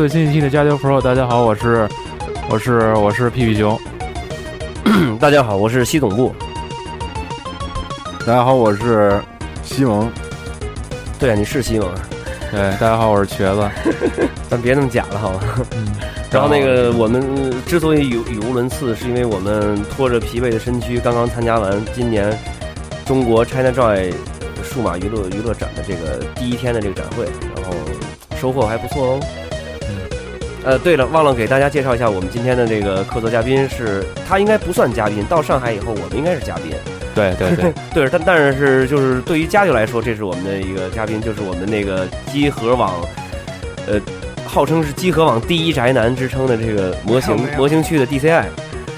最新一期的《加丢 Pro》。大家好，我是我是我是屁屁熊。大家好，我是西总部。大家好，我是西蒙。对啊，你是西蒙。对，大家好，我是瘸子。咱别那么假了，好吗？嗯。然后那个，我们之所以语语无伦次，是因为我们拖着疲惫的身躯，刚刚参加完今年中国 ChinaJoy 数码娱乐娱乐展的这个第一天的这个展会，然后收获还不错哦。呃，对了，忘了给大家介绍一下，我们今天的这个客座嘉宾是，他应该不算嘉宾，到上海以后，我们应该是嘉宾。对对对，对，但但是就是对于家就来说，这是我们的一个嘉宾，就是我们那个机核网，呃，号称是机核网第一宅男之称的这个模型模型区的 DCI。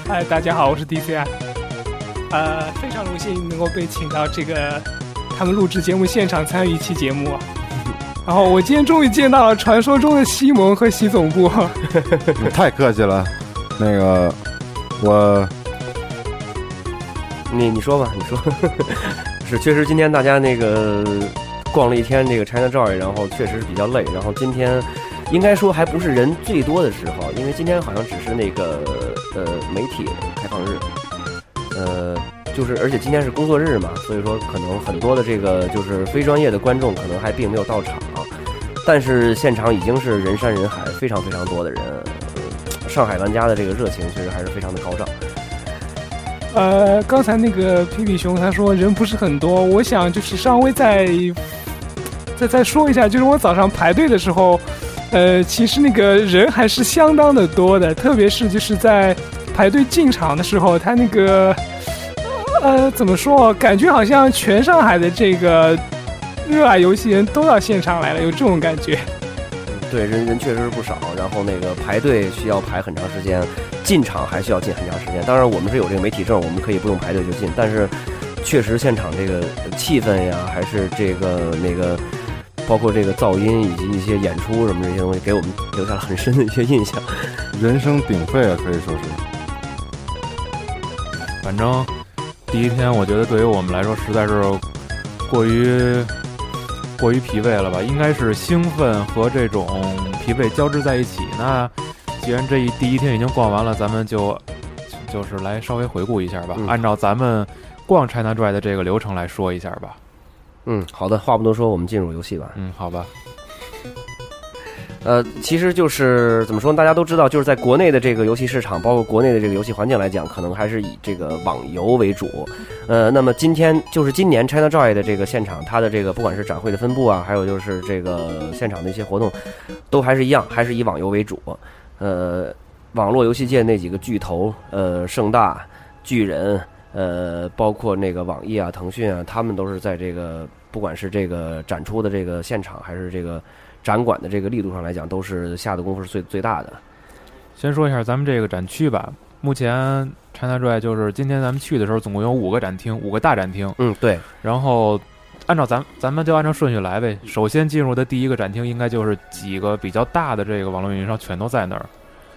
嗨，大家好，我是 DCI。呃，非常荣幸能够被请到这个他们录制节目现场参与一期节目。然后我今天终于见到了传说中的西蒙和西总部。太客气了，那个我。你你说吧，你说，是确实今天大家那个逛了一天这个 China Joy，然后确实是比较累。然后今天应该说还不是人最多的时候，因为今天好像只是那个呃媒体开放日，呃就是而且今天是工作日嘛，所以说可能很多的这个就是非专业的观众可能还并没有到场，但是现场已经是人山人海，非常非常多的人，上海玩家的这个热情确实还是非常的高涨。呃，刚才那个皮皮熊他说人不是很多，我想就是稍微再再再说一下，就是我早上排队的时候，呃，其实那个人还是相当的多的，特别是就是在排队进场的时候，他那个呃怎么说，感觉好像全上海的这个热爱游戏人都到现场来了，有这种感觉。对，人人确实是不少，然后那个排队需要排很长时间。进场还需要进很长时间，当然我们是有这个媒体证，我们可以不用排队就进。但是，确实现场这个气氛呀，还是这个那个，包括这个噪音以及一些演出什么这些东西，给我们留下了很深的一些印象。人声鼎沸啊，可以说是。反正第一天，我觉得对于我们来说，实在是过于过于疲惫了吧？应该是兴奋和这种疲惫交织在一起那。既然这一第一天已经逛完了，咱们就就是来稍微回顾一下吧。按照咱们逛 China Drive 的这个流程来说一下吧。嗯，好的，话不多说，我们进入游戏吧。嗯，好吧。呃，其实就是怎么说，大家都知道，就是在国内的这个游戏市场，包括国内的这个游戏环境来讲，可能还是以这个网游为主。呃，那么今天就是今年 ChinaJoy 的这个现场，它的这个不管是展会的分布啊，还有就是这个现场的一些活动，都还是一样，还是以网游为主。呃，网络游戏界那几个巨头，呃，盛大、巨人，呃，包括那个网易啊、腾讯啊，他们都是在这个不管是这个展出的这个现场，还是这个展馆的这个力度上来讲，都是下的功夫是最最大的。先说一下咱们这个展区吧，目前 ChinaJoy 就是今天咱们去的时候，总共有五个展厅，五个大展厅。嗯，对。然后。按照咱咱们就按照顺序来呗。首先进入的第一个展厅，应该就是几个比较大的这个网络运营商全都在那儿。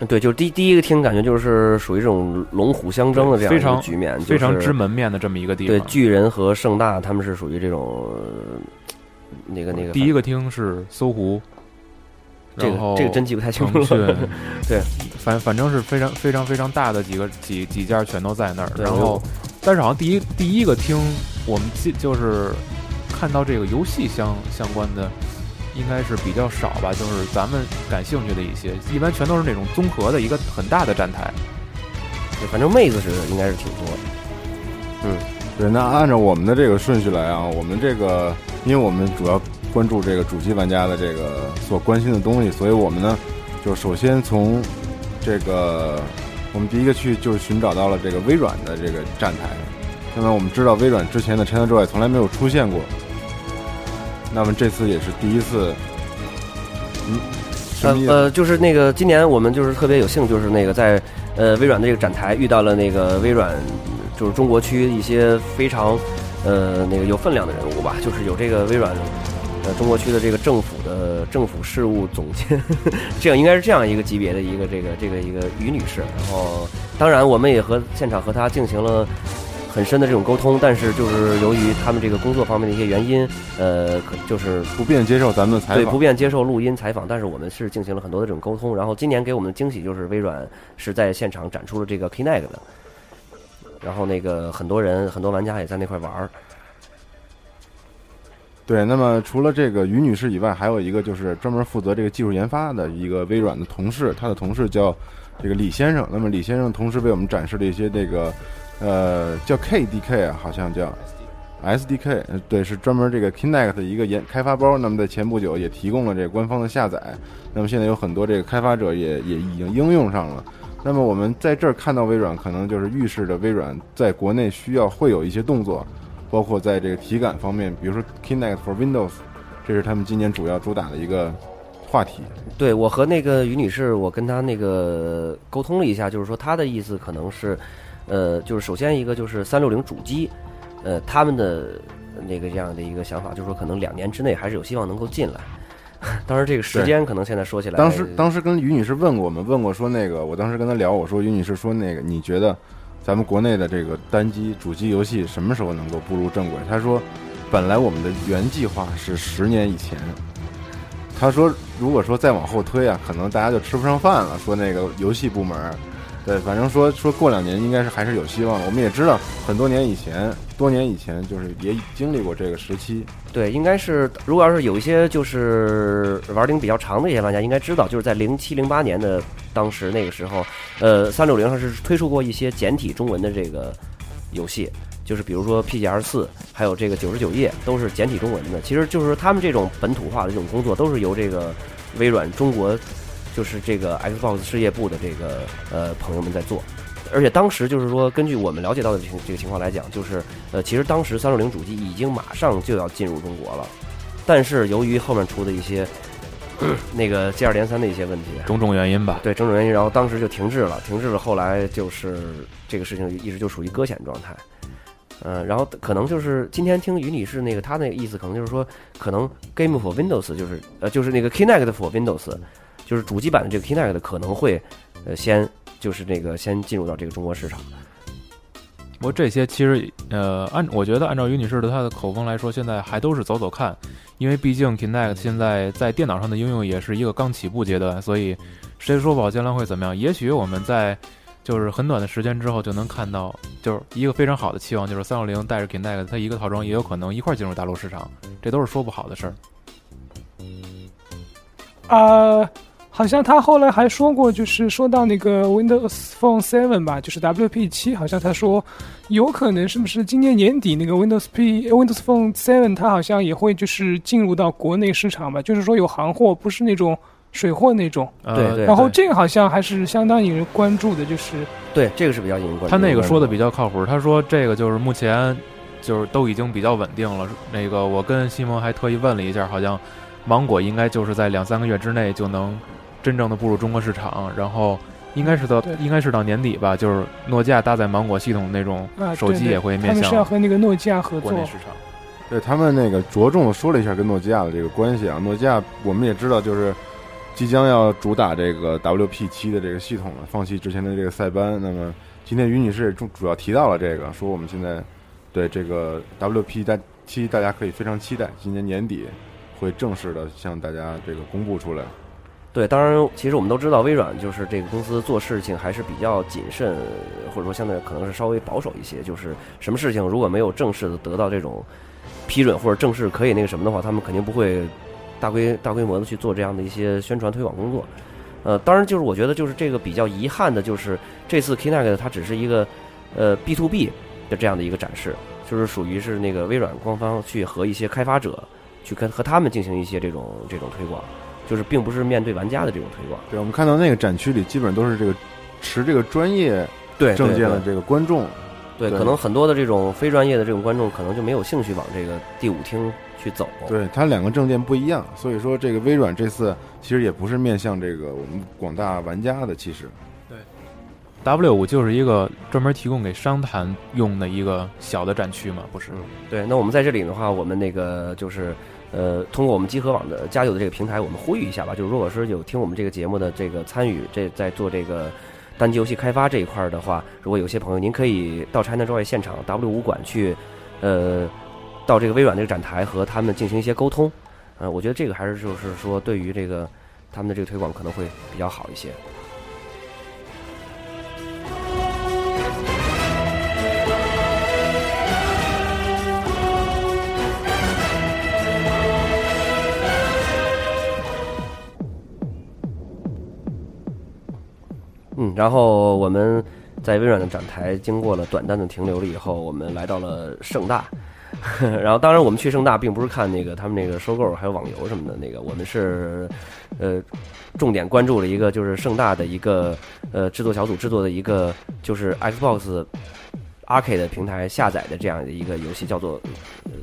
对，就是第第一个厅，感觉就是属于这种龙虎相争的这样一个局面，非常知门面的这么一个地方。对，巨人和盛大他们是属于这种那个那个。第一个厅是搜狐，这个这个真记不太清楚。对，反反正是非常非常非常大的几个几几家全都在那儿。然后，但是好像第一第一个厅我们记就是。看到这个游戏相相关的，应该是比较少吧，就是咱们感兴趣的一些，一般全都是那种综合的一个很大的站台。对，反正妹子是应该是挺多的。嗯，对，那按照我们的这个顺序来啊，我们这个，因为我们主要关注这个主机玩家的这个所关心的东西，所以我们呢，就首先从这个我们第一个去就是寻找到了这个微软的这个站台。那么我们知道微软之前的 ChinaJoy 从来没有出现过，那么这次也是第一次。嗯，什？呃，就是那个今年我们就是特别有幸，就是那个在呃微软的这个展台遇到了那个微软就是中国区一些非常呃那个有分量的人物吧，就是有这个微软呃中国区的这个政府的政府事务总监，这样应该是这样一个级别的一个这个这个一个于女士。然后当然我们也和现场和她进行了。很深的这种沟通，但是就是由于他们这个工作方面的一些原因，呃，可就是不便接受咱们的采对，不便接受录音采访，但是我们是进行了很多的这种沟通。然后今年给我们的惊喜就是微软是在现场展出了这个 Kinect 的，然后那个很多人很多玩家也在那块玩儿。对，那么除了这个于女士以外，还有一个就是专门负责这个技术研发的一个微软的同事，他的同事叫这个李先生。那么李先生同时为我们展示了一些这个呃叫 KDK 啊，好像叫 SDK，对，是专门这个 Kinect 的一个研开发包。那么在前不久也提供了这个官方的下载。那么现在有很多这个开发者也也已经应用上了。那么我们在这儿看到微软，可能就是预示着微软在国内需要会有一些动作。包括在这个体感方面，比如说 Kinect for Windows，这是他们今年主要主打的一个话题。对我和那个于女士，我跟她那个沟通了一下，就是说她的意思可能是，呃，就是首先一个就是三六零主机，呃，他们的那个这样的一个想法，就是说可能两年之内还是有希望能够进来。当时，这个时间可能现在说起来，当时当时跟于女士问过我们，问过说那个，我当时跟她聊，我说于女士说那个，你觉得咱们国内的这个单机主机游戏什么时候能够步入正轨？她说，本来我们的原计划是十年以前。她说，如果说再往后推啊，可能大家就吃不上饭了。说那个游戏部门，对，反正说说过两年应该是还是有希望的。我们也知道，很多年以前，多年以前就是也经历过这个时期。对，应该是如果要是有一些就是玩龄比较长的一些玩家，应该知道，就是在零七零八年的当时那个时候，呃，三六零上是推出过一些简体中文的这个游戏，就是比如说 PGR 四，还有这个九十九页都是简体中文的。其实就是他们这种本土化的这种工作，都是由这个微软中国，就是这个 Xbox 事业部的这个呃朋友们在做。而且当时就是说，根据我们了解到的这个这个情况来讲，就是呃，其实当时三六零主机已经马上就要进入中国了，但是由于后面出的一些 那个接二连三的一些问题，种种原因吧。对种种原因，然后当时就停滞了，停滞了。后来就是这个事情一直就属于搁浅状态。嗯、然后可能就是今天听于女士那个她那个意思，可能就是说，可能 Game for Windows 就是呃就是那个 Kinect for Windows，就是主机版的这个 Kinect 可能会呃先就是这个先进入到这个中国市场。不过这些其实，呃，按我觉得按照于女士的她的口风来说，现在还都是走走看，因为毕竟 Kinect 现在在电脑上的应用也是一个刚起步阶段，所以谁说不好将来会怎么样？也许我们在就是很短的时间之后就能看到，就是一个非常好的期望，就是三六零带着 Kinect，它一个套装也有可能一块儿进入大陆市场，这都是说不好的事儿。啊、好像他后来还说过，就是说到那个 Windows Phone Seven 吧，就是 WP 七，好像他说有可能是不是今年年底那个 Windows P Windows Phone Seven 它好像也会就是进入到国内市场吧，就是说有行货，不是那种水货那种。对、对对然后这个好像还是相当引人关注的，就是对，这个是比较引人关注。他那个说的比较靠谱，他说这个就是目前就是都已经比较稳定了。那个我跟西蒙还特意问了一下，好像芒果应该就是在两三个月之内就能真正的步入中国市场，然后应该是到应该是到年底吧，就是诺基亚搭载芒果系统那种啊，手机也会面他们是要向和那个诺基亚合作国内。市场。对他们那个着重的说了一下跟诺基亚的这个关系啊，诺基亚我们也知道就是即将要主打这个 WP 七的这个系统了，放弃之前的这个塞班。那么今天于女士也主主要提到了这个，说我们现在对这个 WP 大七大家可以非常期待，今年年底会正式的向大家这个公布出来。对，当然，其实我们都知道，微软就是这个公司做事情还是比较谨慎，或者说相对可能是稍微保守一些。就是什么事情如果没有正式的得到这种批准或者正式可以那个什么的话，他们肯定不会大规大规模的去做这样的一些宣传推广工作。呃，当然，就是我觉得就是这个比较遗憾的，就是这次 Kinect 它只是一个呃 B to B 的这样的一个展示，就是属于是那个微软官方去和一些开发者去跟和他们进行一些这种这种推广，就是并不是面对玩家的这种推广。对，我们看到那个展区里基本都是这个持这个专业对证件的这个观众，对，对可能很多的这种非专业的这种观众可能就没有兴趣往这个第五厅去走。对它两个证件不一样，所以说这个微软这次其实也不是面向这个我们广大玩家的，其实对 W 五就是一个专门提供给商谈用的一个小的展区嘛，不是？对，那我们在这里的话，我们那个就是呃，通过我们集合网的加油的这个平台，我们呼吁一下吧，就是如果是有听我们这个节目的这个参与，这在做这个单机游戏开发这一块的话，如果有些朋友您可以到 ChinaJoy 现场 W 五馆去，呃，到这个微软这个展台和他们进行一些沟通，呃，我觉得这个还是就是说对于这个他们的这个推广可能会比较好一些。嗯，然后我们在微软的展台经过了短暂的停留了以后，我们来到了盛大。然后，当然我们去盛大并不是看那个他们那个收购还有网游什么的那个，我们是呃重点关注了一个就是盛大的一个呃制作小组制作的一个就是 Xbox Arcade 平台下载的这样的一个游戏，叫做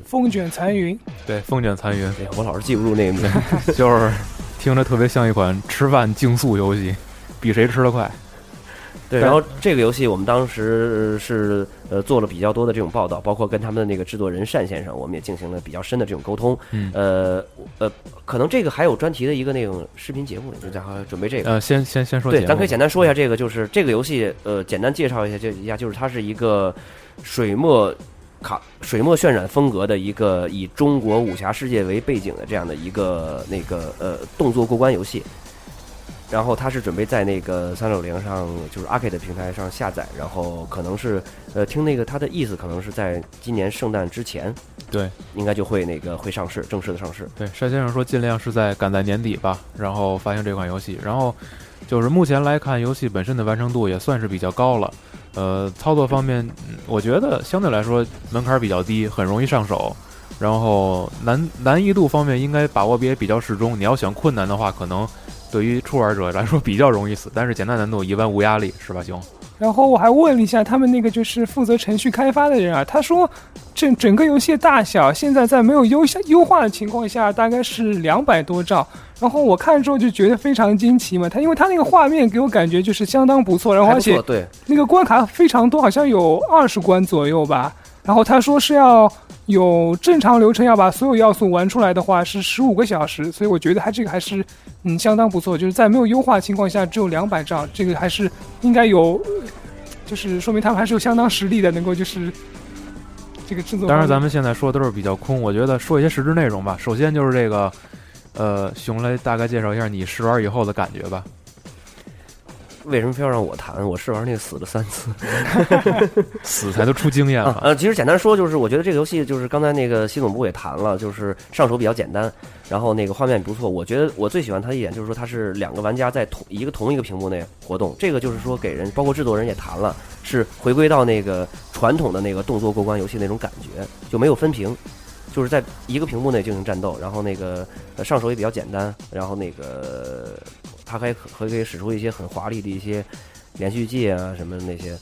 风卷残云，对，风卷残云哎呀，我老是记不住那个名字。就是听着特别像一款吃饭竞速游戏，比谁吃得快。对，然后这个游戏我们当时是呃做了比较多的这种报道，包括跟他们的那个制作人单先生，我们也进行了比较深的这种沟通。嗯呃呃，可能这个还有专题的一个那种视频节目，就咱还准备这个。呃，先先先说节对，咱可以简单说一下这个，就是这个游戏，呃，简单介绍一下，就一下，就是它是一个水墨卡水墨渲染风格的一个以中国武侠世界为背景的这样的一个那个呃动作过关游戏。然后他是准备在那个三六零上，就是 Arcade 平台上下载，然后可能是呃听那个他的意思，可能是在今年圣诞之前，对，应该就会那个会上市，正式的上市。对，单先生说尽量是在赶在年底吧，然后发行这款游戏。然后就是目前来看，游戏本身的完成度也算是比较高了。呃，操作方面，嗯我觉得相对来说门槛比较低，很容易上手。然后难难易度方面应该把握也比较适中。你要想困难的话，可能对于初玩者来说比较容易死，但是简单难度一般无压力，是吧，兄？然后我还问了一下他们那个就是负责程序开发的人啊，他说整整个游戏的大小现在在没有优下优化的情况下，大概是两百多兆。然后我看之后就觉得非常惊奇嘛，他因为他那个画面给我感觉就是相当不错，然后而且对，那个关卡非常多，好像有二十关左右吧。然后他说是要有正常流程要把所有要素玩出来的话是十五个小时，所以我觉得他这个还是嗯相当不错，就是在没有优化情况下只有两百兆，这个还是应该有，就是说明他们还是有相当实力的，能够就是这个制作。当然，咱们现在说的都是比较空，我觉得说一些实质内容吧。首先就是这个，呃，熊来大概介绍一下你试玩以后的感觉吧。为什么非要让我谈？我试玩那个死了三次。死才都出经验了，，啊呃，其实简单说就是，我觉得这个游戏就是刚才那个西总部也谈了，就是上手比较简单，然后那个画面不错。我觉得我最喜欢它的一点就是说，它是两个玩家在同一个同一个屏幕内活动，这个就是说给人，包括制作人也谈了，是回归到那个传统的那个动作过关游戏那种感觉，就没有分屏。就是在一个屏幕内进行战斗，然后那个呃上手也比较简单，然后那个它还可还可以使出一些很华丽的一些连续技啊什么那些，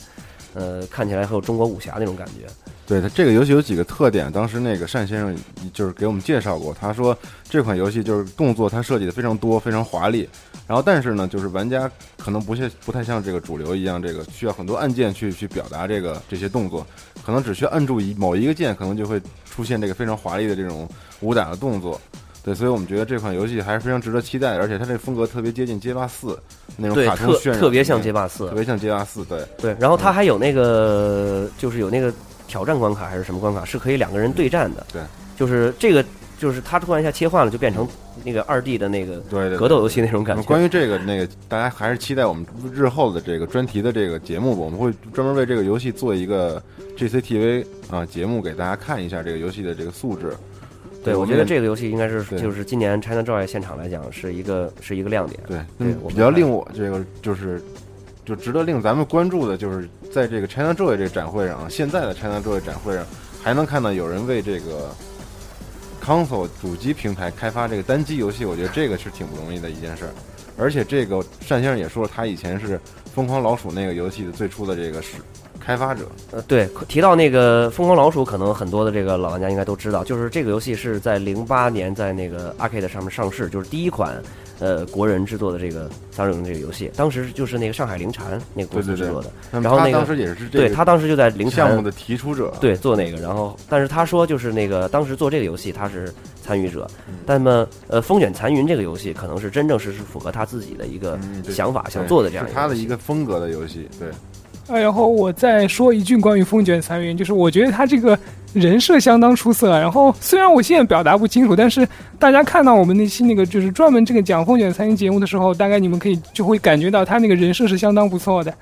呃，看起来很有中国武侠那种感觉。对它这个游戏有几个特点，当时那个单先生就是给我们介绍过，他说这款游戏就是动作它设计的非常多，非常华丽，然后但是呢，就是玩家可能不像不太像这个主流一样，这个需要很多按键去去表达这个这些动作，可能只需要按住一某一个键，可能就会出现这个非常华丽的这种武打的动作。对，所以我们觉得这款游戏还是非常值得期待的，而且它这个风格特别接近街霸四那种对，卡通渲染，特别像街霸四特，别像街霸四，对。对。然后它还有那个，就是有那个挑战关卡还是什么关卡，是可以两个人对战的。对，就是这个，就是它突然一下切换了，就变成那个二 D 的那个对对对格斗游戏那种感觉。那关于这个那个，大家还是期待我们日后的这个专题的这个节目吧。我们会专门为这个游戏做一个 GCTV 啊节目，给大家看一下这个游戏的这个素质。对，我觉得这个游戏应该是就是今年 China Joy 现场来讲是一个是一个亮点。对，对比较令我这个就是就值得令咱们关注的，就是在这个 China Joy 这个展会上啊，现在的 China Joy 展会上，还能看到有人为这个 console 主机平台开发这个单机游戏，我觉得这个是挺不容易的一件事儿。而且这个单先生也说了，他以前是《疯狂老鼠》那个游戏的最初的这个是开发者。呃，对，提到那个《疯狂老鼠》，可能很多的这个老玩家应该都知道，就是这个游戏是在零八年在那个 Arcade 上面上市，就是第一款呃国人制作的这个三六零这个游戏。当时就是那个上海凌禅那个公司制作的，然后那个当时也是这个对他当时就在凌禅项目的提出者。对做那个，然后但是他说就是那个当时做这个游戏他是参与者，嗯但么呃《风卷残云》这个游戏可能是真正是是符合他自己的一个想法想做的这样是他的一个风格的游戏。对，哎然后我再说一句关于风卷残云，就是我觉得他这个人设相当出色。然后虽然我现在表达不清楚，但是大家看到我们那期那个就是专门这个讲风卷残云节目的时候，大概你们可以就会感觉到他那个人设是相当不错的。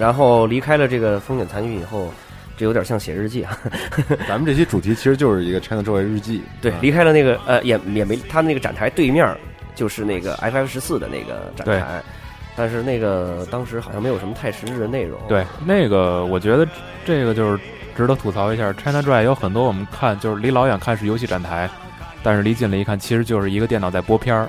然后离开了这个风卷残云以后，这有点像写日记啊。咱们这期主题其实就是一个 China Joy 日记。对啊，离开了那个呃，也也没他那个展台对面就是那个 FF 十四的那个展台，但是那个当时好像没有什么太实质的内容。对，那个我觉得这个就是值得吐槽一下。China Joy 有很多我们看就是离老远看是游戏展台，但是离近了一看，其实就是一个电脑在播片儿，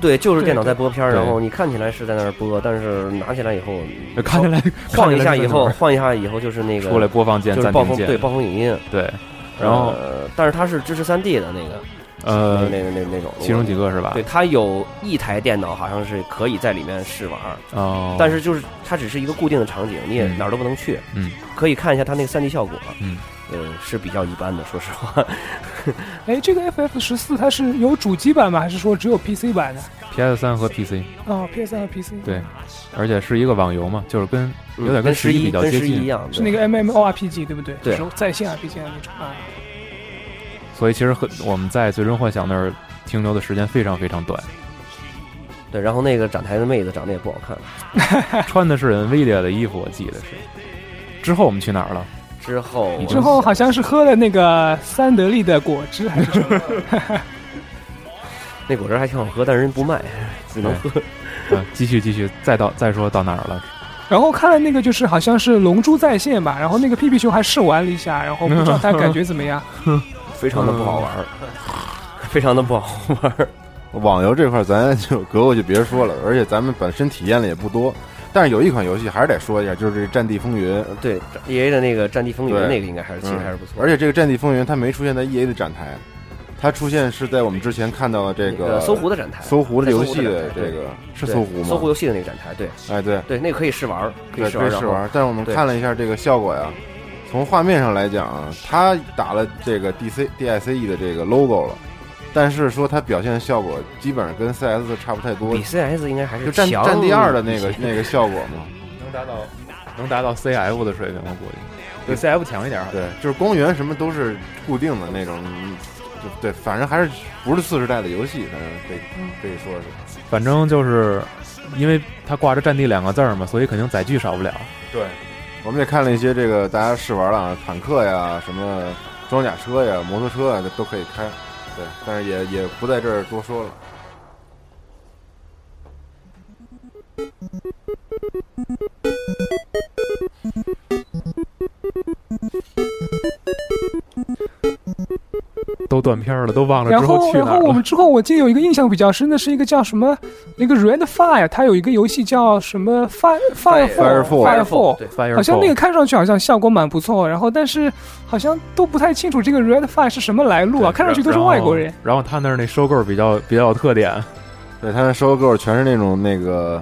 对，就是电脑在播片儿，然后你看起来是在那儿播，但是拿起来以后看起来晃一下以后，晃一下以后就是那个出来播放键、就是暂停键，暴风对暴风影音，对。然后呃，但是它是支持三 D 的那个，呃，那那那那种，其中几个是吧？对，它有一台电脑好像是可以在里面试玩，哦，但是就是它只是一个固定的场景，你也嗯。哪儿都不能去。嗯，可以看一下它那个三 D 效果。嗯，呃，是比较一般的，说实话。哎，这个 FF 十四它是有主机版吗？还是说只有 PC 版的？PS 三和 PC，哦，PS 三和 PC。对，而且是一个网游嘛，就是跟有点嗯跟十十一比较接近，十一一样，是那个 MMORPG 对不对？对在线 RPG 的那种啊。所以其实很我们在最终幻想那儿停留的时间非常非常短，对。然后那个展台的妹子长得也不好看。穿的是 NVIDIA 的衣服，我记得是。之后我们去哪儿了？之后你之后好像是喝了那个三得利的果汁，还是什么？那果汁还挺好喝，但是人不卖，只能喝。啊，继续继续，再到再说到哪儿了？然后看了那个就是好像是《龙珠在线》吧，然后那个屁屁熊还试玩了一下，然后不知道他感觉怎么样。非常的不好玩，非常的不好玩。网游这块咱就隔过去别说了，而且咱们本身体验的也不多。但是有一款游戏还是得说一下，就是这《战地风云》。对，E A 的那个《战地风云》那个应该还是其实嗯还是不错。而且这个《战地风云》它没出现在 E A 的展台，它出现是在我们之前看到的这那个搜狐的展台，搜狐的游戏的这个是搜狐吗？搜狐游戏的那个展台，对哎对对，那个可以试玩儿，可以试玩。但是我们看了一下这个效果呀，从画面上来讲啊，它打了这个 D C D I C E 的这个 logo 了，但是说它表现的效果基本上跟 C S 差不太多比，C S 应该还是就战强战地二的那个那个效果嘛。能达到能达到 CF 的水平，我估计比 CF 强一点儿。对，就是光源什么都是固定的那种，嗯就对，反正还是不是四世代的游戏，反正可以可以说是。反正就是因为它挂着“战地”两个字儿嘛，所以肯定载具少不了。对，我们也看了一些这个大家试玩了啊，坦克呀、什么装甲车呀、摩托车啊，都可以开。对，但是也也不在这儿多说了。都断片了，都忘了然之后后，去哪儿了。然后我们之后我记得有一个印象比较深的是一个叫什么，那个 Red Fire，它有一个游戏叫什么 Fire Firefall Firefall，对，Firefall 好像那个看上去好像效果蛮不错，然后但是好像都不太清楚这个 Red Fire 是什么来路啊，看上去都是外国人。然后。他那儿那收购比较比较有特点，对，他那收购全是那种那个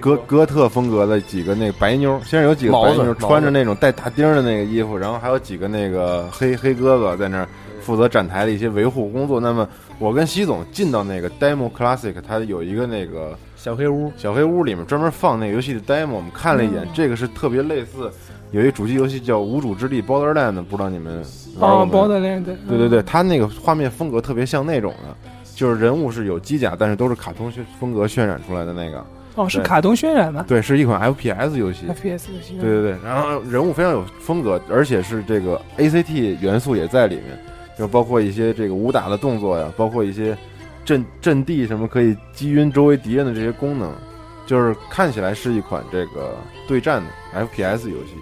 哥哥特风格的几个那个白妞，先是有几个白妞穿着那种带大钉儿的那个衣服，然后还有几个那个黑黑哥哥在那儿负责展台的一些维护工作。那么我跟习总进到那个 Demo Classic，它有一个那个小黑屋。小黑屋里面专门放那个游戏的 demo，我们看了一眼，这个是特别类似，有一主机游戏叫《无主之地 Borderland》，不知道你们玩哦过没有？，Borderland，对对对，它那个画面风格特别像那种的，就是人物是有机甲，但是都是卡通渲风格渲染出来的那个。哦，是卡通渲染吗对，是一款 FPS 游戏。？FPS 游戏。对对对，然后人物非常有风格，而且是这个 ACT 元素也在里面，就包括一些这个武打的动作呀，包括一些阵阵地什么可以击晕周围敌人的这些功能，就是看起来是一款这个对战的 FPS 游戏。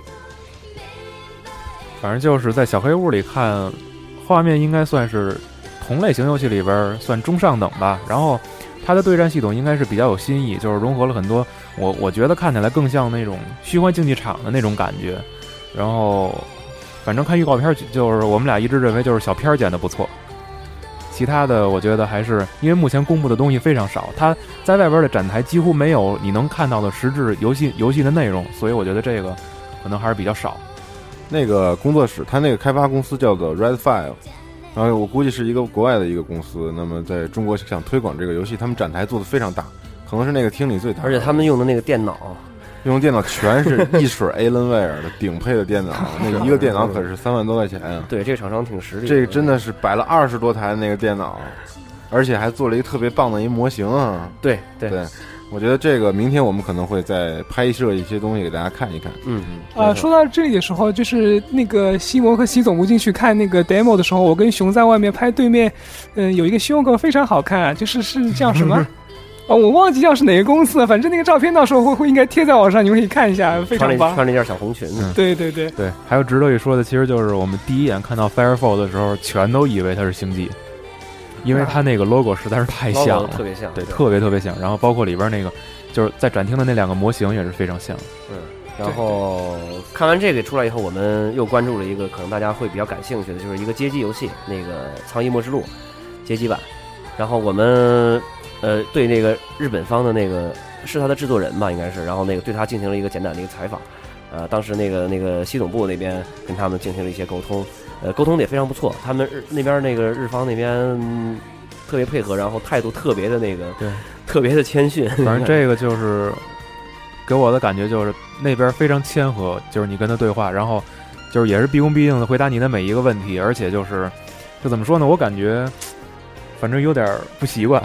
反正就是在小黑屋里看，画面应该算是同类型游戏里边算中上等吧。然后它的对战系统应该是比较有新意，就是融合了很多我我觉得看起来更像那种虚幻竞技场的那种感觉。然后反正看预告片就是我们俩一致认为就是小片儿剪的不错。其他的我觉得还是因为目前公布的东西非常少，它在外边的展台几乎没有你能看到的实质游戏游戏的内容，所以我觉得这个可能还是比较少。那个工作室，它那个开发公司叫做 Red Five，然后我估计是一个国外的一个公司。那么在中国想推广这个游戏，他们展台做的非常大，可能是那个厅里最大。而且他们用的那个电脑，用电脑全是一水 Alienware 的顶配的电脑，那一个电脑可是三万多块钱啊！对这个厂商挺实力。这个真的是摆了二十多台那个电脑，而且还做了一个特别棒的一模型啊！对对对，我觉得这个明天我们可能会再拍摄一些东西给大家看一看。嗯嗯啊，说到这里的时候，就是那个西蒙和西总部进去看那个 demo 的时候，我跟熊在外面拍，对面，嗯，有一个修狗非常好看，啊就是是叫什么？哦，我忘记叫是哪个公司了，反正那个照片到时候会会应该贴在网上，你们可以看一下，非常棒。穿了穿了一件小红裙，嗯对对对，对，还有值得一说的，其实就是我们第一眼看到 Firefall 的时候，全都以为它是星际，因为它那个 logo 实在是太像了，特别像，对，特别特别像。然后包括里边那个，就是在展厅的那两个模型也是非常像。嗯。然后看完这个出来以后，我们又关注了一个可能大家会比较感兴趣的，就是一个街机游戏，那个《苍翼末之路》街机版。然后我们呃对那个日本方的那个是他的制作人吧，应该是，然后那个对他进行了一个简短的一个采访。呃，当时那个那个西总部那边跟他们进行了一些沟通，呃，沟通的也非常不错。他们日那边那个日方那边、嗯特别配合，然后态度特别的那个，对，特别的谦逊。反正这个 就是给我的感觉就是那边非常谦和，就是你跟他对话，然后就是也是毕恭毕敬的回答你的每一个问题，而且就是就怎么说呢，我感觉反正有点不习惯，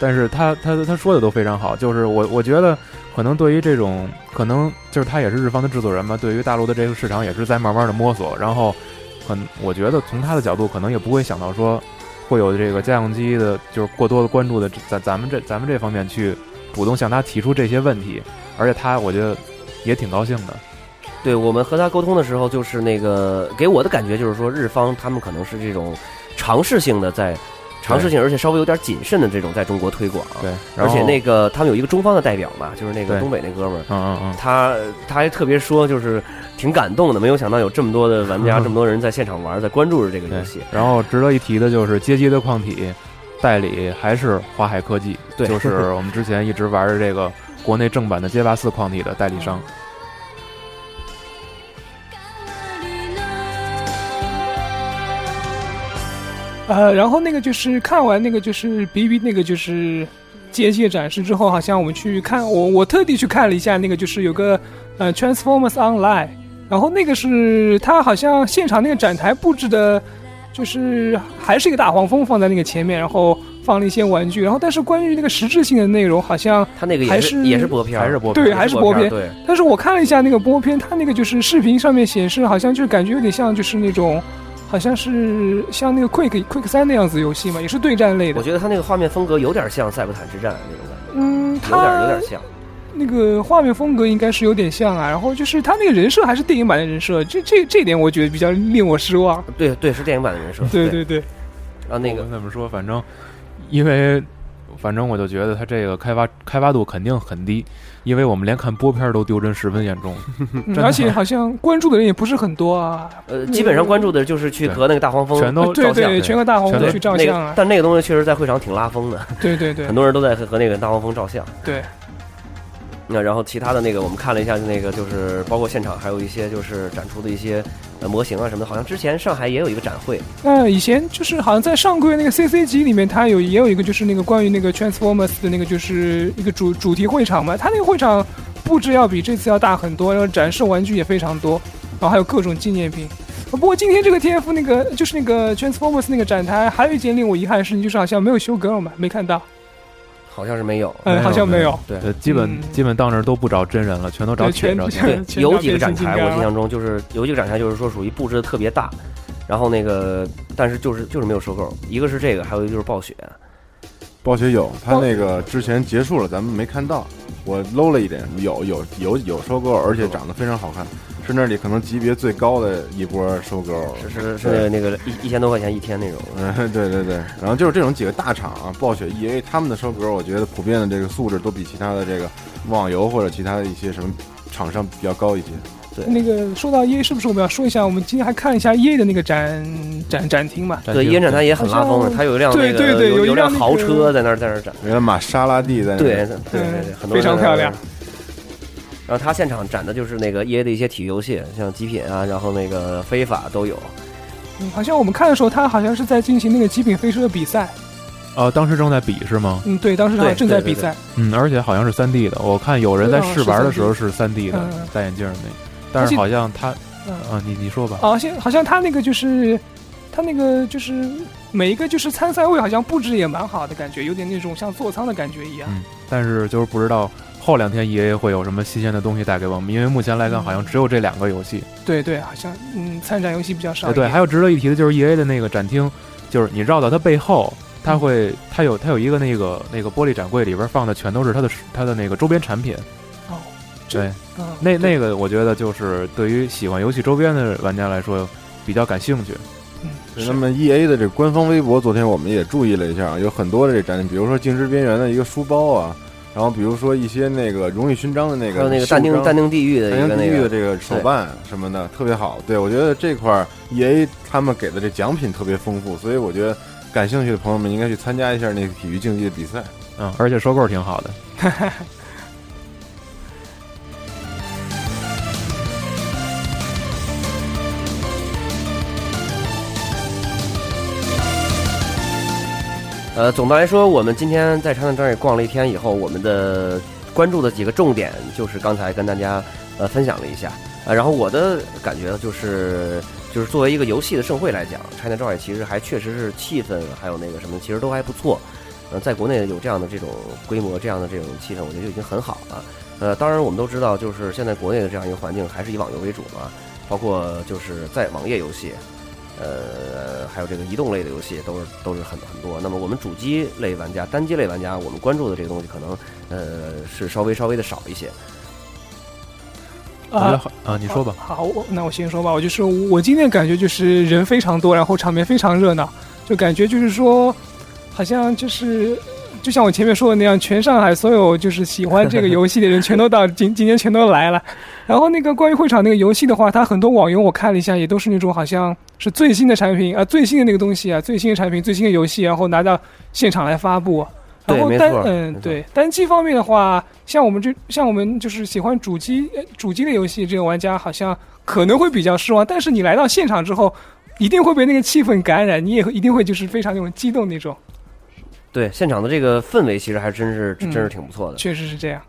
但是他他他说的都非常好，就是我我觉得可能对于这种可能就是他也是日方的制作人嘛，对于大陆的这个市场也是在慢慢的摸索，然后很我觉得从他的角度可能也不会想到说会有这个家用机的，就是过多的关注的咱咱们这咱们这方面去主动向他提出这些问题，而且他我觉得也挺高兴的。对我们和他沟通的时候，就是那个给我的感觉就是说，日方他们可能是这种尝试性的在尝试性，而且稍微有点谨慎的这种在中国推广。对，而且那个他们有一个中方的代表嘛，就是那个东北那哥们儿，嗯嗯嗯，他他还特别说，就是挺感动的，没有想到有这么多的玩家，嗯 这么多人在现场玩，在关注着这个游戏。然后值得一提的就是街机的矿体代理还是华海科技，对就是我们之前一直玩的这个国内正版的街霸四矿体的代理商。呃，然后那个就是看完那个就是 B B 那个就是机械展示之后，好像我们去看我我特地去看了一下那个就是有个呃 Transformers Online，然后那个是它好像现场那个展台布置的，就是还是一个大黄蜂放在那个前面，然后放了一些玩具，然后但是关于那个实质性的内容好像他那个也还是也是播片，还是播片对还是播片对，但是我看了一下那个播片，它那个就是视频上面显示，好像就感觉有点像就是那种，好像是像那个 Quick Quick 三那样子游戏嘛，也是对战类的我。觉得他那个画面风格有点像赛博坦之战那种感觉，嗯，有点有点像。那个画面风格应该是有点像啊，然后就是他那个人设还是电影版的人设，这这这点我觉得比较令我失望。对对，是电影版的人设。对对，对对，然后那个怎么说？反正因为反正我就觉得它这个开发开发度肯定很低，因为我们连看播片都丢帧十分严重。嗯而且好像关注的人也不是很多啊。呃，基本上关注的就是去和那个大黄蜂全都对照相。对，全和大黄蜂去照那相啊。个但那个东西确实在会场挺拉风的，对对对 很多人都在和和那个大黄蜂照相。对，那然后其他的那个我们看了一下，那个就是包括现场还有一些就是展出的一些呃模型啊什么的，好像之前上海也有一个展会，嗯以前就是好像在上个月那个 CC 级里面，它有也有一个就是那个关于那个 Transformers 的那个就是一个主主题会场嘛，它那个会场布置要比这次要大很多，然后展示玩具也非常多，然后还有各种纪念品。不过今天这个 TF 那个就是那个 Transformers 那个展台，还有一件令我遗憾的事情，就是好像没有修 girl 嘛，没看到。好像是没有。嗯，好像没有。对呃，基本嗯基本到那儿都不找真人了，全都找有几个展台，我印象中就是有几个展台，就是说属于布置的特别大，然后那个但是就是就是没有收购，一个是这个，还有一个就是暴雪。暴雪有，他那个之前结束了，咱们没看到。我搂了一点，有有有有收购，而且长得非常好看，是那里可能级别最高的一波收购。是是是那个一一千多块钱一天那种。嗯，对对对，然后就是这种几个大厂啊，暴雪、EA 他们的收购，我觉得普遍的这个素质都比其他的这个网游或者其他的一些什么厂商比较高一些。对那个说到 EA，是不是我们要说一下？我们今天还看一下 EA 的那个展展展厅嘛？对，，EA 展台也很拉风的，它有一辆那个对对对，有一辆豪车在那儿在那儿展。有辆玛莎拉蒂在那对儿对对对对，很多非常漂亮。然后他现场展的就是那个 EA 的一些体育游戏，像极品啊，然后那个非法都有。嗯，好像我们看的时候，他好像是在进行那个极品飞车的比赛。哦，当时正在比是吗？嗯，对，当时正在比赛。嗯，而且好像是三 D 的，我看有人在试玩的时候是三 D 的戴眼镜儿那，但是好像他嗯啊，你你说吧。啊像好像他那个就是，他那个就是每一个就是参赛位好像布置也蛮好的感觉，有点那种像座舱的感觉一样。嗯，但是就是不知道后两天 EA 会有什么新鲜的东西带给我们，因为目前来看好像只有这两个游戏。对对，好像嗯参展游戏比较少哎，对，还有值得一提的就是 EA 的那个展厅，就是你绕到它背后，它会它有它有一个那个那个玻璃展柜里边放的全都是它的它的那个周边产品。哦，对，嗯，那那个我觉得就是对于喜欢游戏周边的玩家来说比较感兴趣。嗯那么 E A 的这个官方微博，昨天我们也注意了一下，有很多的这展品，比如说《静之边缘》的一个书包啊，然后比如说一些那个荣誉勋章的那个，还有那个但丁但丁地狱的但丁地一个那个，狱的这个手办什么的，特别好。对我觉得这块儿 E A 他们给的这奖品特别丰富，所以我觉得感兴趣的朋友们应该去参加一下那个体育竞技的比赛。嗯，而且收购挺好的。呃，总的来说，我们今天在长城这儿逛了一天以后，我们的关注的几个重点就是刚才跟大家呃分享了一下。呃，然后我的感觉就是，就是作为一个游戏的盛会来讲，China Joy 其实还确实是气氛还有那个什么，其实都还不错。呃，在国内有这样的这种规模、这样的这种气氛，我觉得就已经很好了。呃，当然我们都知道，就是现在国内的这样一个环境还是以网游为主嘛，包括就是在网页游戏，呃，还有这个移动类的游戏都是都是很很多。那么我们主机类玩家、单机类玩家，我们关注的这个东西可能呃是稍微稍微的少一些。啊啊，你说吧。好，我那我先说吧。我就是我今天感觉就是人非常多，然后场面非常热闹，就感觉就是说，好像就是就像我前面说的那样，全上海所有就是喜欢这个游戏的人全都到今今天全都来了。然后那个关于会场那个游戏的话，它很多网游我看了一下，也都是那种好像是最新的产品啊，最新的那个东西啊，最新的产品、最新的游戏，然后拿到现场来发布。然后单嗯对单机方面的话，像我们这像我们就是喜欢主机呃主机的游戏这个玩家，好像可能会比较失望。但是你来到现场之后，一定会被那个气氛感染，你也会一定会就是非常那种激动那种，对，现场的这个氛围其实还真是嗯真是挺不错的。确实是这样。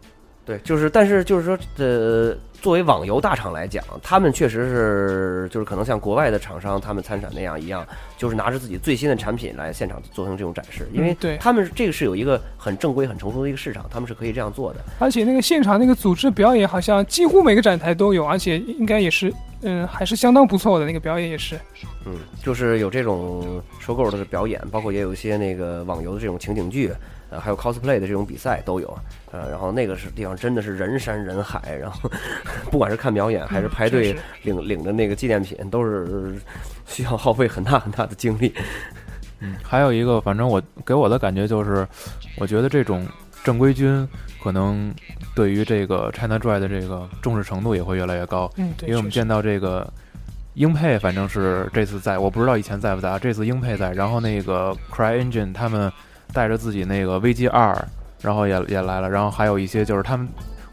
对，就是，但是就是说，呃，作为网游大厂来讲，他们确实是，就是可能像国外的厂商他们参展那样一样，就是拿着自己最新的产品来现场做成这种展示，因为嗯对他们这个是有一个很正规、很成熟的一个市场，他们是可以这样做的。而且那个现场那个组织表演，好像几乎每个展台都有，而且应该也是，嗯，还是相当不错的那个表演也是。嗯，就是有这种收购的表演，包括也有一些那个网游的这种情景剧，呃，还有 cosplay 的这种比赛都有，呃，然后那个是地方真的是人山人海，然后 不管是看表演还是排队领领的那个纪念品，都是需要耗费很大很大的精力。嗯，还有一个，反正我给我的感觉就是，我觉得这种正规军可能对于这个 China Joy 的这个重视程度也会越来越高，嗯，对，因为我们见到这个英配，反正是这次在，我不知道以前在不在啊，这次英配在，然后那个 CryEngine 他们带着自己那个 VG 二，然后也也来了，然后还有一些就是他们，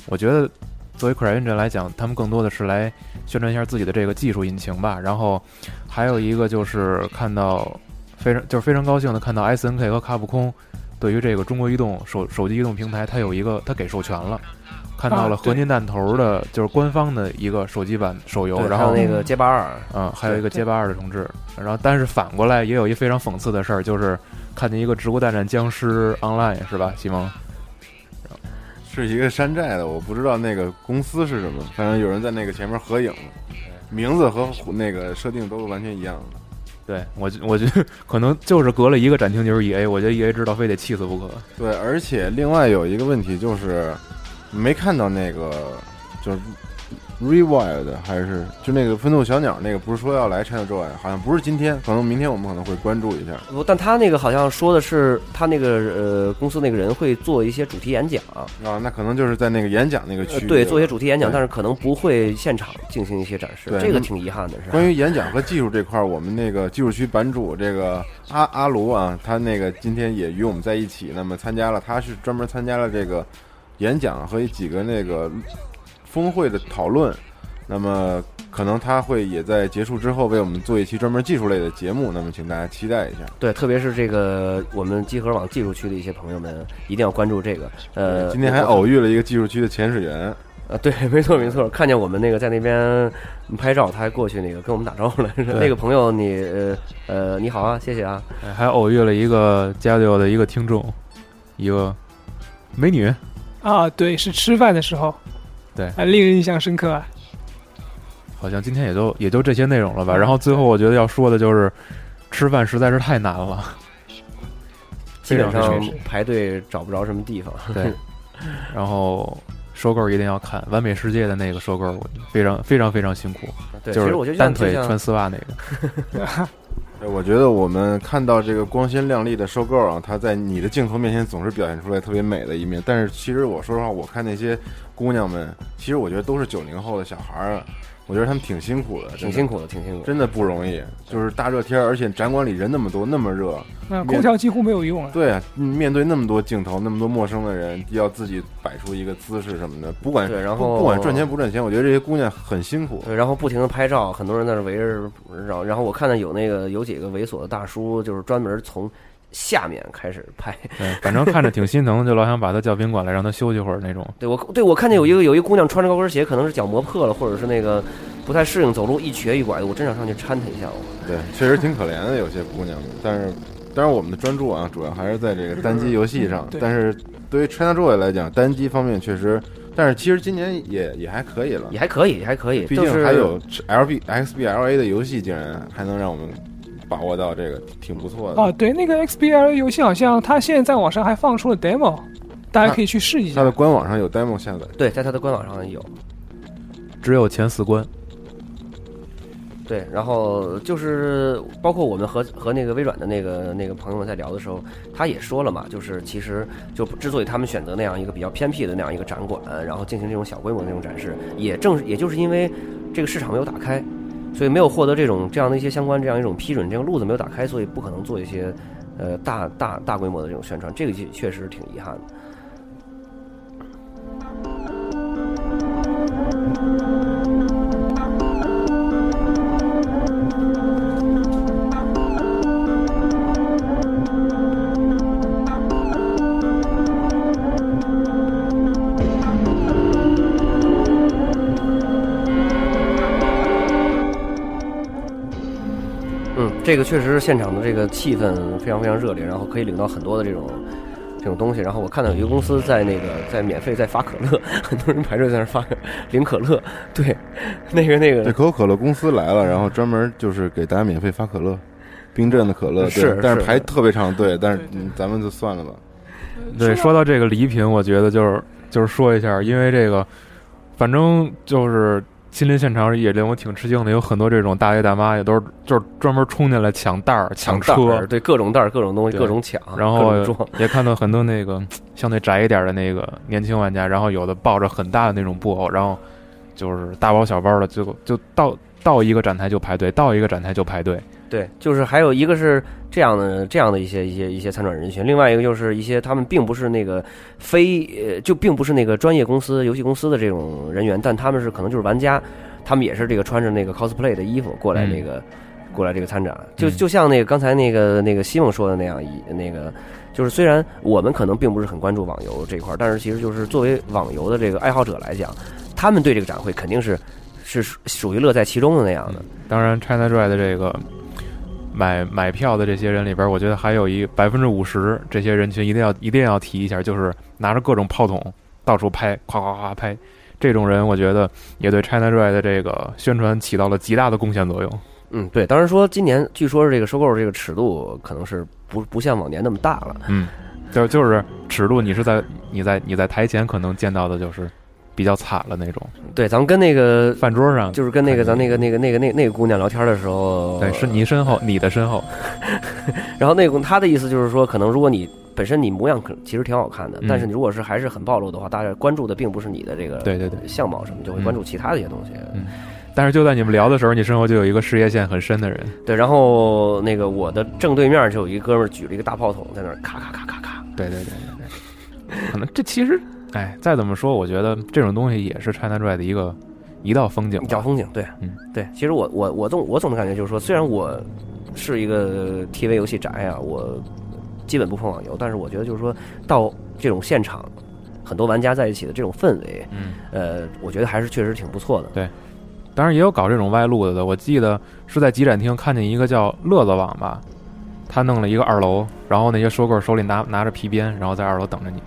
我觉得作为 CryEngine 来讲，他们更多的是来宣传一下自己的这个技术引擎吧，然后还有一个就是看到非常就是非常高兴的看到 SNK 和卡普空对于这个中国移动手手机移动平台，它有一个它给授权了。看到了合金弹头的，就是官方的一个手机版手游，然后还有那个街霸二，嗯，还有一个街霸二的重置，然后但是反过来也有一非常讽刺的事儿，就是看见一个《植物大战僵尸 Online》是吧？西蒙，是一个山寨的，我不知道那个公司是什么，反正有人在那个前面合影，名字和那个设定都是完全一样的。对我觉我觉得可能就是隔了一个展厅就是 E A，我觉得 E A 知道非得气死不可。对，而且另外有一个问题就是，没看到那个就是 Rewild 还是就那个愤怒小鸟那个，不是说要来 China Joy，好像不是今天，可能明天我们可能会关注一下。不，但他那个好像说的是他那个呃公司那个人会做一些主题演讲，啊，那可能就是在那个演讲那个区域，呃对，做一些主题演讲，但是可能不会现场进行一些展示，这个挺遗憾的，是吧？关于演讲和技术这块儿，我们那个技术区版主这个 阿阿卢啊，他那个今天也与我们在一起，那么参加了，他是专门参加了这个演讲和几个那个峰会的讨论，那么可能他会也在结束之后为我们做一期专门技术类的节目，那么请大家期待一下。对，特别是这个我们集合网技术区的一些朋友们，一定要关注这个。呃，今天还偶遇了一个技术区的潜水员，啊，对，没错没错，看见我们那个在那边拍照，他还过去那个跟我们打招呼来着。那个朋友你呃呃你好啊，谢谢啊。哎还偶遇了一个加六的一个听众，一个美女，啊，对，是吃饭的时候，对啊，令人印象深刻啊。好像今天也就也就这些内容了吧。然后最后我觉得要说的就是，吃饭实在是太难了。基本上排队找不着什么地方。对，然后收购一定要看《完美世界》的那个收购，非常非常非常辛苦，对，就其实我觉得是单腿穿丝袜那个。我觉得我们看到这个光鲜亮丽的收购啊，它在你的镜头面前总是表现出来特别美的一面。但是其实我说实话，我看那些姑娘们，其实我觉得都是九零后的小孩儿啊，我觉得他们挺辛苦的，挺辛苦的，挺辛苦的。真的不容易。就是大热天，而且展馆里人那么多，那么热，那空调几乎没有用了。对啊，嗯面对那么多镜头，那么多陌生的人，要自己摆出一个姿势什么的，不管对然后不不管赚钱不赚钱，我觉得这些姑娘很辛苦。对，然后不停的拍照，很多人在那围着然后，然后我看到有那个有几个猥琐的大叔，就是专门从下面开始拍。对，反正看着挺心疼，就老想把他叫宾馆来让他休息会儿那种。对我对我看见有一个有一个姑娘穿着高跟鞋，可能是脚磨破了，或者是那个不太适应走路一瘸一拐的，我真想上去搀她一下。我对，确实挺可怜的，有些姑娘们。但是，当然我们的专注啊，主要还是在这个单机游戏上。对但是对于 ChinaJoy 来讲，单机方面确实，但是其实今年也也还可以了也。还可以，也还可以，毕竟还有 LB XBLA 的游戏，竟然还能让我们把握到这个，挺不错的。啊，对，那个 XBL 游戏好像它现在在网上还放出了 demo，大家可以去试一下它的。官网上有 demo 下载。对，在它的官网上有。只有前四关，对，然后就是包括我们和和那个微软的那个那个朋友们在聊的时候，他也说了嘛，就是其实就之所以他们选择那样一个比较偏僻的那样一个展馆，然后进行这种小规模的那种展示，也正是也就是因为这个市场没有打开，所以没有获得这种这样的一些相关这样一种批准，这个路子没有打开，所以不可能做一些呃大大大规模的这种宣传，这个确确实挺遗憾的。这个确实现场的这个气氛非常非常热烈，然后可以领到很多的这种这种东西。然后我看到有一个公司在那个在免费在发可乐，很多人排队在那儿发领可乐。对，那个那个，对可口可乐公司来了，然后专门就是给大家免费发可乐，冰镇的可乐，对是是但是排特别长队，但是咱们就算了吧。对，说到这个礼品，我觉得就是就是说一下，因为这个，反正就是亲临现场也令我挺吃惊的，有很多这种大爷大妈也都是就是专门冲进来抢袋儿、抢车儿，对各种袋儿、各种东西、各种抢，然后。也看到很多那个相对宅一点的那个年轻玩家，然后有的抱着很大的那种布偶，然后就是大包小包的，就就到到一个展台就排队，到一个展台就排队。对，就是还有一个是这样的这样的一些一些一些参展人群，另外一个就是一些他们并不是那个非呃就并不是那个专业公司游戏公司的这种人员，但他们是可能就是玩家，他们也是这个穿着那个 cosplay 的衣服过来嗯那个、过来这个参展，就嗯就像那个刚才那个那个西蒙说的那样一那个。就是虽然我们可能并不是很关注网游这一块儿，但是其实就是作为网游的这个爱好者来讲，他们对这个展会肯定是是属属于乐在其中的那样的。当然，ChinaJoy 的这个买买票的这些人里边，我觉得还有一百分之五十这些人群一定要一定要提一下，就是拿着各种炮筒到处拍，夸夸夸拍。这种人，我觉得也对 ChinaJoy 的这个宣传起到了极大的贡献作用。嗯，对，当然说今年据说是这个收购这个尺度可能是不不像往年那么大了。嗯，就就是尺度，你是在你在你在台前可能见到的就是比较惨了那种。对，咱们跟那个饭桌上就是跟那个咱那个那个那个那那个姑娘聊天的时候，对，是你身后，你的身后。然后那个她的意思就是说，可能如果你本身你模样可其实挺好看的，但是你如果是还是很暴露的话，大家关注的并不是你的这个对对对相貌什么，就会关注其他的一些东西。嗯。但是就在你们聊的时候，你身后就有一个事业线很深的人。对，然后那个我的正对面就有一个哥们举了一个大炮筒在那儿咔咔咔咔咔。对对对对对。可能这其实，哎，再怎么说，我觉得这种东西也是 ChinaJoy 的一个一道风景。一道风景，对，嗯，对。其实我我我总我总的感觉就是说，虽然我是一个 TV 游戏宅啊，我基本不碰网游，但是我觉得就是说到这种现场，很多玩家在一起的这种氛围，嗯，呃，我觉得还是确实挺不错的。对。当然也有搞这种歪路子的，我记得是在集展厅看见一个叫乐子网吧，他弄了一个二楼，然后那些收购手里拿拿着皮鞭，然后在二楼等着你。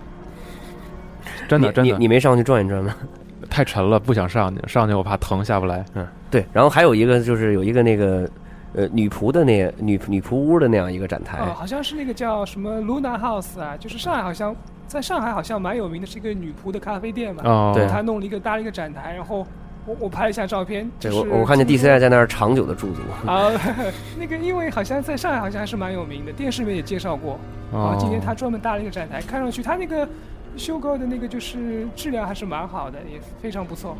真的真的，你没上去转一转吗？太沉了，不想上去，上去我怕疼，下不来。嗯，对。然后还有一个就是有一个那个呃女仆的那女女仆屋的那样一个展台，哦，好像是那个叫什么 Luna House 啊，就是上海好像在上海好像蛮有名的，是一个女仆的咖啡店嘛。哦，对，他弄了一个搭了一个展台，然后。我我拍了一下照片，对我我看见 DCI 在那儿长久的驻足啊，那个因为好像在上海好像还是蛮有名的，电视里面也介绍过啊。今天他专门搭了一个展台，看上去他那个修购的那个就是质量还是蛮好的，也非常不错。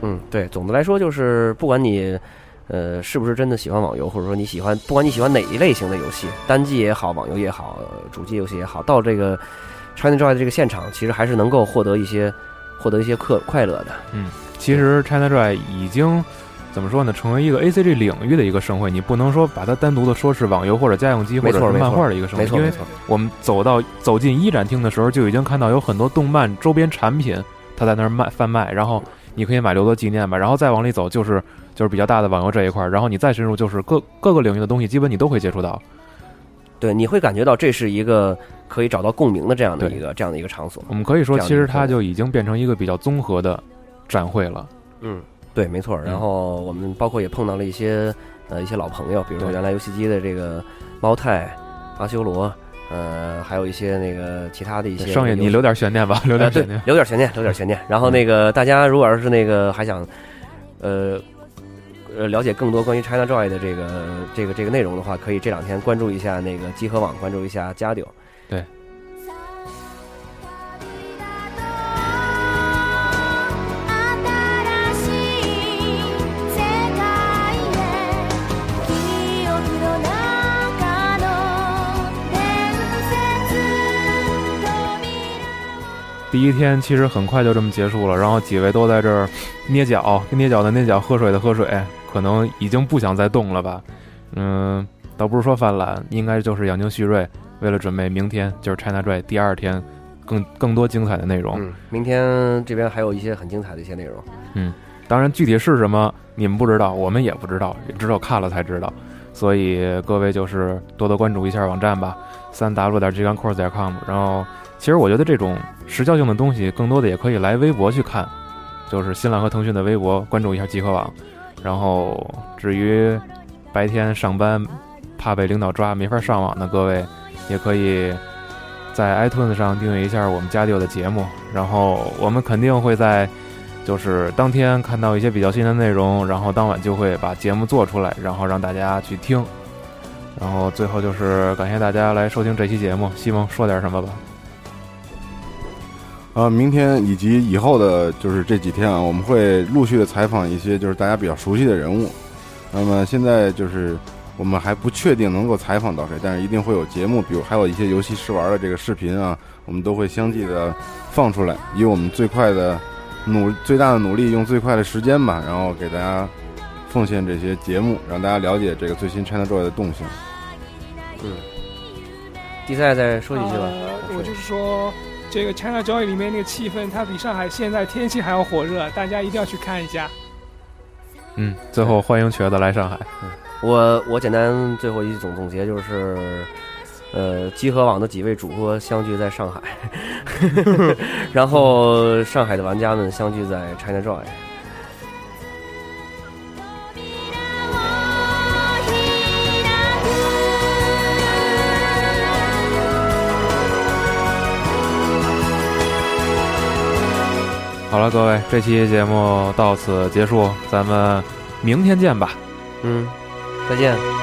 嗯，对，总的来说就是不管你呃是不是真的喜欢网游，或者说你喜欢不管你喜欢哪一类型的游戏，单机也好，网游也好，主机游戏也好，到这个 ChinaJoy 的这个现场，其实还是能够获得一些获得一些快快乐的。嗯。其实 ChinaJoy 已经怎么说呢？成为一个 ACG 领域的一个盛会，你不能说把它单独的说是网游或者家用机或者是漫画的一个盛会，因为我们走到走进一展厅的时候，就已经看到有很多动漫周边产品，它在那儿卖贩卖，然后你可以买留作纪念吧。然后再往里走，就是就是比较大的网游这一块，然后你再深入，就是各各个领域的东西，基本你都会接触到。对，你会感觉到这是一个可以找到共鸣的这样的一个这样的一个场所。我们可以说，其实它就已经变成一个比较综合的。展会了，嗯，对，没错。然后我们包括也碰到了一些呃一些老朋友，比如说原来游戏机的这个猫太、阿修罗，呃，还有一些那个其他的一些。剩下你留点悬念吧，留点悬念，留点悬念，留点悬念。然后那个大家如果要是那个还想呃呃了解更多关于 ChinaJoy 的这个这个这个内容的话，可以这两天关注一下那个集合网，关注一下加丢。第一天其实很快就这么结束了，然后几位都在这儿捏脚，捏脚的捏脚，喝水的喝水，可能已经不想再动了吧。嗯，倒不是说犯懒，应该就是养精蓄锐，为了准备明天就是 ChinaJoy 第二天更更多精彩的内容。嗯，明天这边还有一些很精彩的一些内容。嗯，当然具体是什么你们不知道，我们也不知道，也只有看了才知道。所以各位就是多多关注一下网站吧，三 w 点 g 杠 course 点 com，然后。其实我觉得这种时效性的东西，更多的也可以来微博去看，就是新浪和腾讯的微博，关注一下集合网。然后至于白天上班怕被领导抓没法上网的各位，也可以在 iTunes 上订阅一下我们家里有的节目。然后我们肯定会在就是当天看到一些比较新的内容，然后当晚就会把节目做出来，然后让大家去听。然后最后就是感谢大家来收听这期节目，西蒙说点什么吧。呃，明天以及以后的，就是这几天啊，我们会陆续的采访一些就是大家比较熟悉的人物。那么现在就是我们还不确定能够采访到谁，但是一定会有节目，比如还有一些游戏试玩的这个视频啊，我们都会相继的放出来，以我们最快的努最大的努力，用最快的时间吧，然后给大家奉献这些节目，让大家了解这个最新 ChinaJoy 的动向。嗯，第三再说几句吧。我就是说。这个 China Joy 里面那个气氛，它比上海现在天气还要火热，大家一定要去看一下。嗯，最后欢迎瘸子来上海。嗯。我我简单最后一句总总结就是，呃，集合网的几位主播相聚在上海，然后上海的玩家们相聚在 ChinaJoy。好了，各位，这期节目到此结束，咱们明天见吧。嗯，再见。